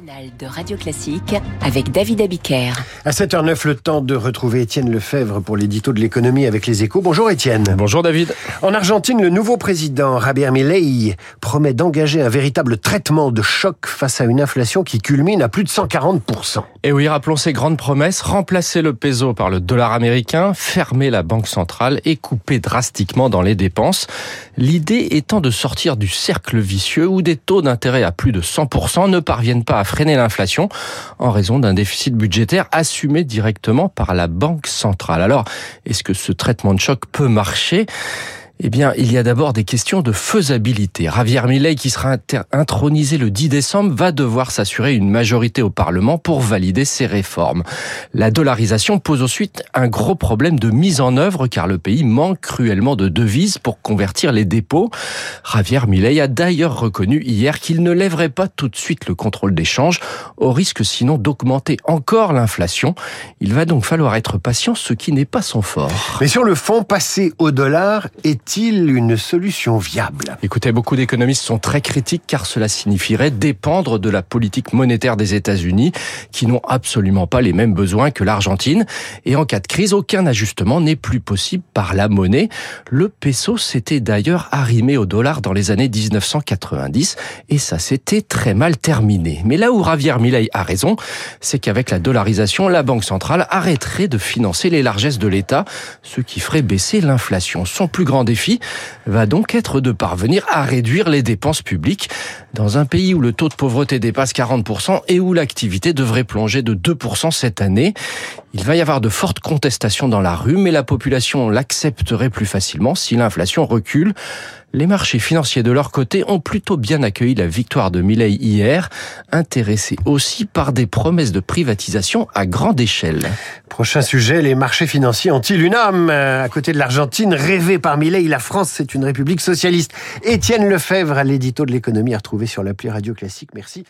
de Radio Classique avec David Abiker. À 7h09, le temps de retrouver Étienne Lefebvre pour l'édito de l'économie avec les échos. Bonjour Étienne. Bonjour David. En Argentine, le nouveau président Javier Milei promet d'engager un véritable traitement de choc face à une inflation qui culmine à plus de 140%. Et oui, rappelons ces grandes promesses, remplacer le peso par le dollar américain, fermer la banque centrale et couper drastiquement dans les dépenses. L'idée étant de sortir du cercle vicieux où des taux d'intérêt à plus de 100% ne parviennent pas à freiner l'inflation en raison d'un déficit budgétaire assumé directement par la Banque centrale. Alors, est-ce que ce traitement de choc peut marcher? Eh bien, il y a d'abord des questions de faisabilité. Javier Milei, qui sera intronisé le 10 décembre, va devoir s'assurer une majorité au Parlement pour valider ces réformes. La dollarisation pose ensuite un gros problème de mise en œuvre car le pays manque cruellement de devises pour convertir les dépôts. Javier Milei a d'ailleurs reconnu hier qu'il ne lèverait pas tout de suite le contrôle d'échange, au risque sinon d'augmenter encore l'inflation. Il va donc falloir être patient, ce qui n'est pas son fort. Mais sur le fond, passer au dollar est est-il une solution viable? Écoutez, beaucoup d'économistes sont très critiques car cela signifierait dépendre de la politique monétaire des États-Unis qui n'ont absolument pas les mêmes besoins que l'Argentine. Et en cas de crise, aucun ajustement n'est plus possible par la monnaie. Le peso s'était d'ailleurs arrimé au dollar dans les années 1990 et ça s'était très mal terminé. Mais là où Javier Milei a raison, c'est qu'avec la dollarisation, la Banque centrale arrêterait de financer les largesses de l'État, ce qui ferait baisser l'inflation. Son plus grand va donc être de parvenir à réduire les dépenses publiques dans un pays où le taux de pauvreté dépasse 40% et où l'activité devrait plonger de 2% cette année. Il va y avoir de fortes contestations dans la rue, mais la population l'accepterait plus facilement si l'inflation recule. Les marchés financiers de leur côté ont plutôt bien accueilli la victoire de Milley hier, intéressés aussi par des promesses de privatisation à grande échelle. Prochain sujet, les marchés financiers ont-ils une âme? À côté de l'Argentine, rêvée par Milley, la France, c'est une république socialiste. Étienne Lefebvre à l'édito de l'économie à retrouver sur l'appli Radio Classique. Merci.